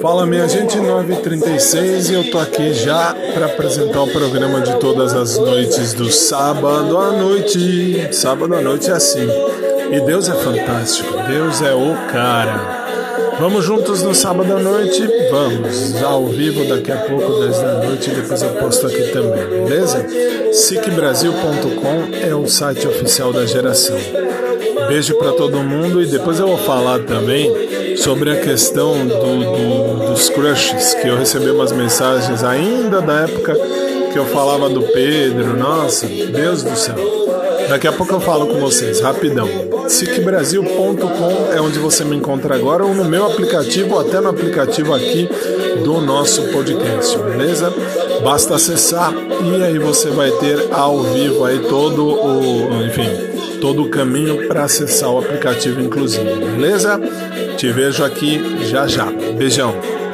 Fala minha gente, 9h36 e eu tô aqui já para apresentar o programa de todas as noites do sábado à noite. Sábado à noite é assim. E Deus é fantástico, Deus é o cara. Vamos juntos no sábado à noite? Vamos, ao vivo daqui a pouco, 10 da noite, depois eu posto aqui também, beleza? SicBrasil.com é o site oficial da geração. Beijo para todo mundo e depois eu vou falar também sobre a questão do, do, dos crushes, que eu recebi umas mensagens ainda da época que eu falava do Pedro. Nossa, Deus do céu. Daqui a pouco eu falo com vocês, rapidão. SicBrasil.com é onde você me encontra agora, ou no meu aplicativo, ou até no aplicativo aqui do nosso podcast, beleza? Basta acessar e aí você vai ter ao vivo aí todo o, enfim, todo o caminho para acessar o aplicativo, inclusive, beleza? Te vejo aqui já já. Beijão.